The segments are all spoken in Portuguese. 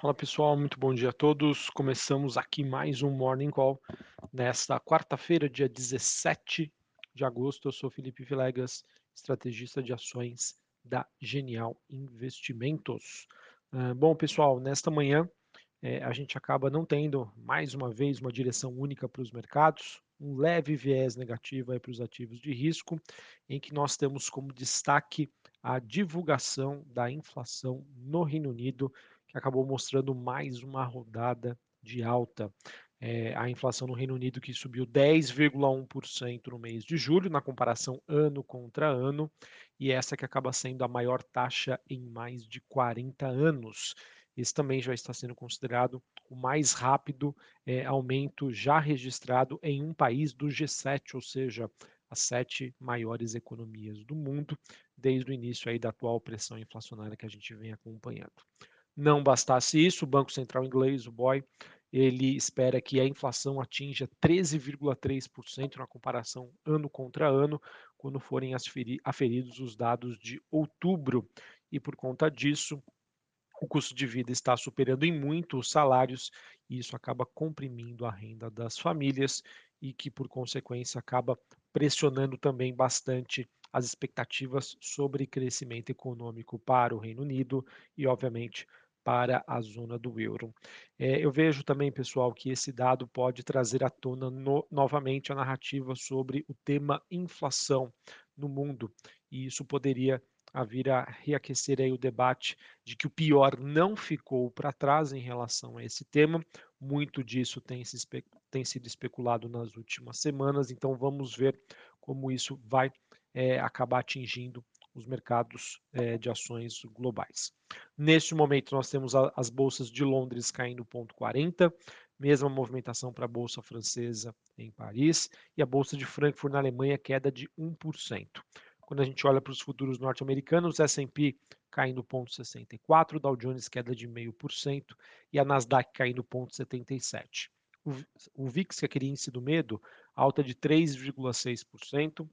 Fala pessoal, muito bom dia a todos. Começamos aqui mais um Morning Call nesta quarta-feira, dia 17 de agosto. Eu sou Felipe Vilegas, estrategista de ações da Genial Investimentos. Uh, bom, pessoal, nesta manhã eh, a gente acaba não tendo mais uma vez uma direção única para os mercados, um leve viés negativo para os ativos de risco, em que nós temos como destaque a divulgação da inflação no Reino Unido que acabou mostrando mais uma rodada de alta. É, a inflação no Reino Unido que subiu 10,1% no mês de julho, na comparação ano contra ano, e essa que acaba sendo a maior taxa em mais de 40 anos. Esse também já está sendo considerado o mais rápido é, aumento já registrado em um país do G7, ou seja, as sete maiores economias do mundo, desde o início aí da atual pressão inflacionária que a gente vem acompanhando. Não bastasse isso, o Banco Central inglês, o BOE, ele espera que a inflação atinja 13,3% na comparação ano contra ano, quando forem aferidos os dados de outubro. E por conta disso, o custo de vida está superando em muito os salários, e isso acaba comprimindo a renda das famílias e que, por consequência, acaba pressionando também bastante as expectativas sobre crescimento econômico para o Reino Unido e, obviamente, para a zona do euro. É, eu vejo também, pessoal, que esse dado pode trazer à tona no, novamente a narrativa sobre o tema inflação no mundo, e isso poderia vir a reaquecer aí o debate de que o pior não ficou para trás em relação a esse tema. Muito disso tem, se tem sido especulado nas últimas semanas, então vamos ver como isso vai é, acabar atingindo os mercados é, de ações globais. Neste momento, nós temos a, as bolsas de Londres caindo 0,40, mesma movimentação para a bolsa francesa em Paris e a bolsa de Frankfurt na Alemanha queda de 1%. Quando a gente olha para os futuros norte-americanos, S&P caindo 0,64, Dow Jones queda de 0,5% e a Nasdaq caindo 0,77. O, VIX, que é aquele índice do medo, alta de 3,6%,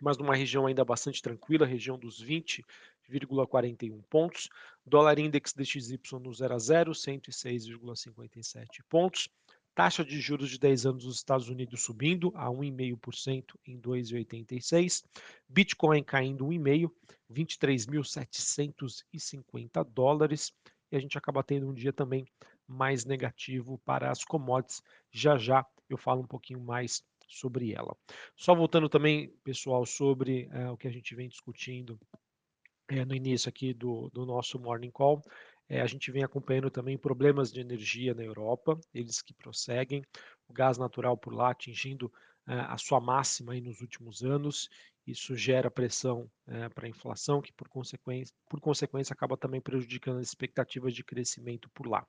mas numa região ainda bastante tranquila, região dos 20,41 pontos. Dólar index DXY no 0 a 0, 106,57 pontos. Taxa de juros de 10 anos dos Estados Unidos subindo a 1,5% em 2,86. Bitcoin caindo 1,5%, 23.750 dólares. E a gente acaba tendo um dia também mais negativo para as commodities. Já já eu falo um pouquinho mais sobre ela. Só voltando também, pessoal, sobre é, o que a gente vem discutindo é, no início aqui do, do nosso Morning Call, é, a gente vem acompanhando também problemas de energia na Europa, eles que prosseguem, o gás natural por lá atingindo a sua máxima nos últimos anos, isso gera pressão para a inflação, que por consequência, por consequência acaba também prejudicando as expectativas de crescimento por lá.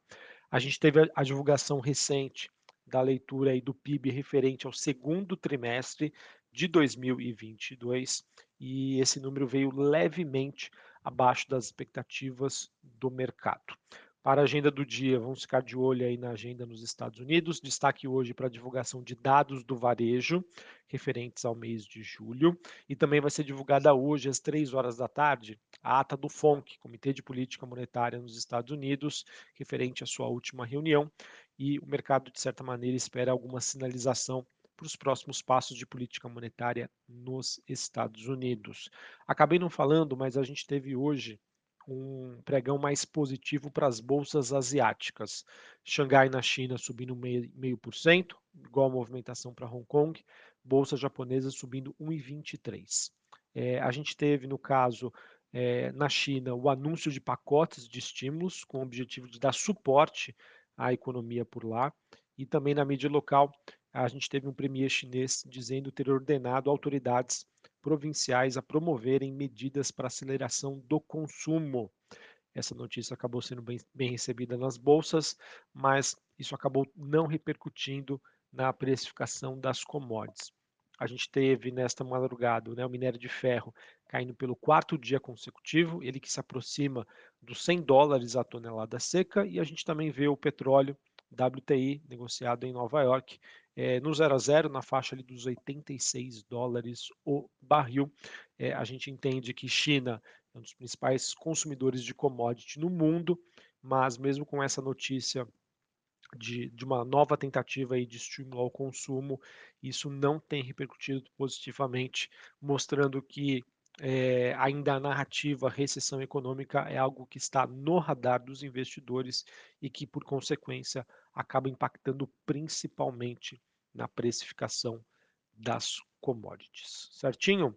A gente teve a divulgação recente da leitura aí do PIB referente ao segundo trimestre de 2022 e esse número veio levemente abaixo das expectativas do mercado. Para a agenda do dia, vamos ficar de olho aí na agenda nos Estados Unidos. Destaque hoje para a divulgação de dados do varejo referentes ao mês de julho. E também vai ser divulgada hoje, às três horas da tarde, a ata do FONC, Comitê de Política Monetária nos Estados Unidos, referente à sua última reunião. E o mercado, de certa maneira, espera alguma sinalização para os próximos passos de política monetária nos Estados Unidos. Acabei não falando, mas a gente teve hoje um pregão mais positivo para as bolsas asiáticas. Xangai na China subindo meio por cento, igual a movimentação para Hong Kong, bolsa japonesa subindo 1,23. É, a gente teve, no caso, é, na China, o anúncio de pacotes de estímulos com o objetivo de dar suporte à economia por lá. E também na mídia local, a gente teve um premier chinês dizendo ter ordenado autoridades provinciais a promoverem medidas para aceleração do consumo. Essa notícia acabou sendo bem, bem recebida nas bolsas, mas isso acabou não repercutindo na precificação das commodities. A gente teve nesta madrugada né, o minério de ferro caindo pelo quarto dia consecutivo, ele que se aproxima dos 100 dólares a tonelada seca, e a gente também vê o petróleo WTI negociado em Nova York é, no 0 a 0 na faixa ali dos 86 dólares o barril. É, a gente entende que China é um dos principais consumidores de commodity no mundo, mas mesmo com essa notícia de, de, uma nova tentativa aí de estimular o consumo, isso não tem repercutido positivamente, mostrando que é, ainda a narrativa recessão econômica é algo que está no radar dos investidores e que, por consequência, acaba impactando principalmente na precificação das commodities. Certinho?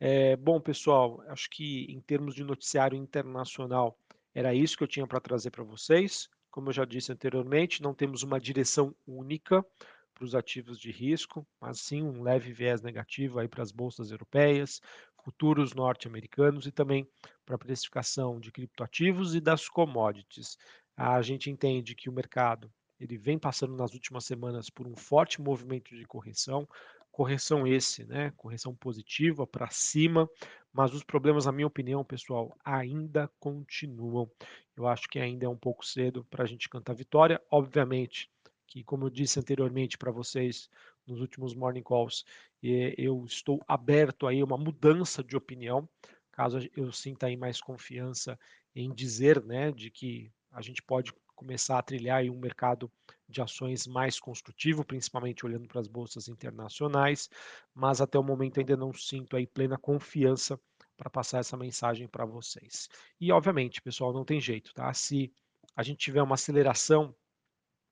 É, bom, pessoal, acho que em termos de noticiário internacional, era isso que eu tinha para trazer para vocês. Como eu já disse anteriormente, não temos uma direção única para os ativos de risco, mas sim um leve viés negativo aí para as bolsas europeias, futuros norte-americanos e também para a precificação de criptoativos e das commodities. A gente entende que o mercado ele vem passando nas últimas semanas por um forte movimento de correção, correção esse, né? Correção positiva para cima, mas os problemas, na minha opinião, pessoal, ainda continuam. Eu acho que ainda é um pouco cedo para a gente cantar vitória. Obviamente que, como eu disse anteriormente para vocês nos últimos morning calls, eu estou aberto aí a uma mudança de opinião, caso eu sinta aí mais confiança em dizer, né, de que a gente pode começar a trilhar um mercado de ações mais construtivo, principalmente olhando para as bolsas internacionais, mas até o momento ainda não sinto aí plena confiança para passar essa mensagem para vocês. E obviamente, pessoal, não tem jeito, tá? Se a gente tiver uma aceleração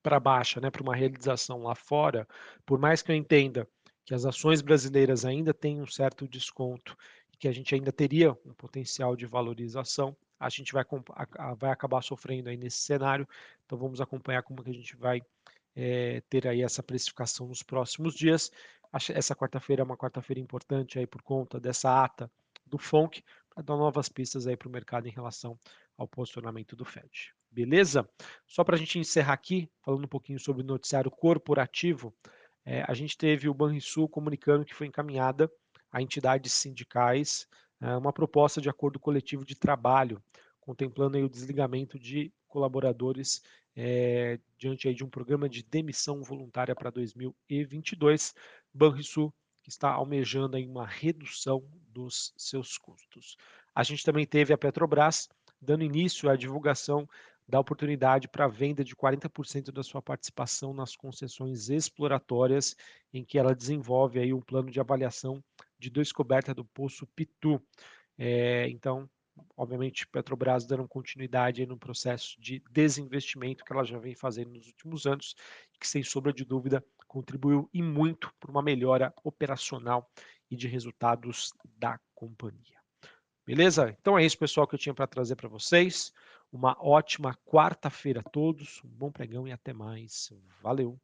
para baixa, né, para uma realização lá fora, por mais que eu entenda que as ações brasileiras ainda têm um certo desconto e que a gente ainda teria um potencial de valorização, a gente vai, vai acabar sofrendo aí nesse cenário. Então vamos acompanhar como que a gente vai é, ter aí essa precificação nos próximos dias. Essa quarta-feira é uma quarta-feira importante aí por conta dessa ata do FONC, para dar novas pistas aí para o mercado em relação ao posicionamento do Fed. Beleza? Só para a gente encerrar aqui, falando um pouquinho sobre o noticiário corporativo, é, a gente teve o Banrisul comunicando que foi encaminhada a entidades sindicais uma proposta de acordo coletivo de trabalho, contemplando o desligamento de colaboradores é, diante de um programa de demissão voluntária para 2022. Banrisul que está almejando aí uma redução dos seus custos. A gente também teve a Petrobras dando início à divulgação da oportunidade para a venda de 40% da sua participação nas concessões exploratórias, em que ela desenvolve aí um plano de avaliação de descoberta do Poço Pitu. É, então, obviamente, Petrobras dando continuidade no processo de desinvestimento que ela já vem fazendo nos últimos anos, que sem sombra de dúvida contribuiu e muito para uma melhora operacional e de resultados da companhia. Beleza? Então é isso, pessoal, que eu tinha para trazer para vocês. Uma ótima quarta-feira a todos, um bom pregão e até mais. Valeu!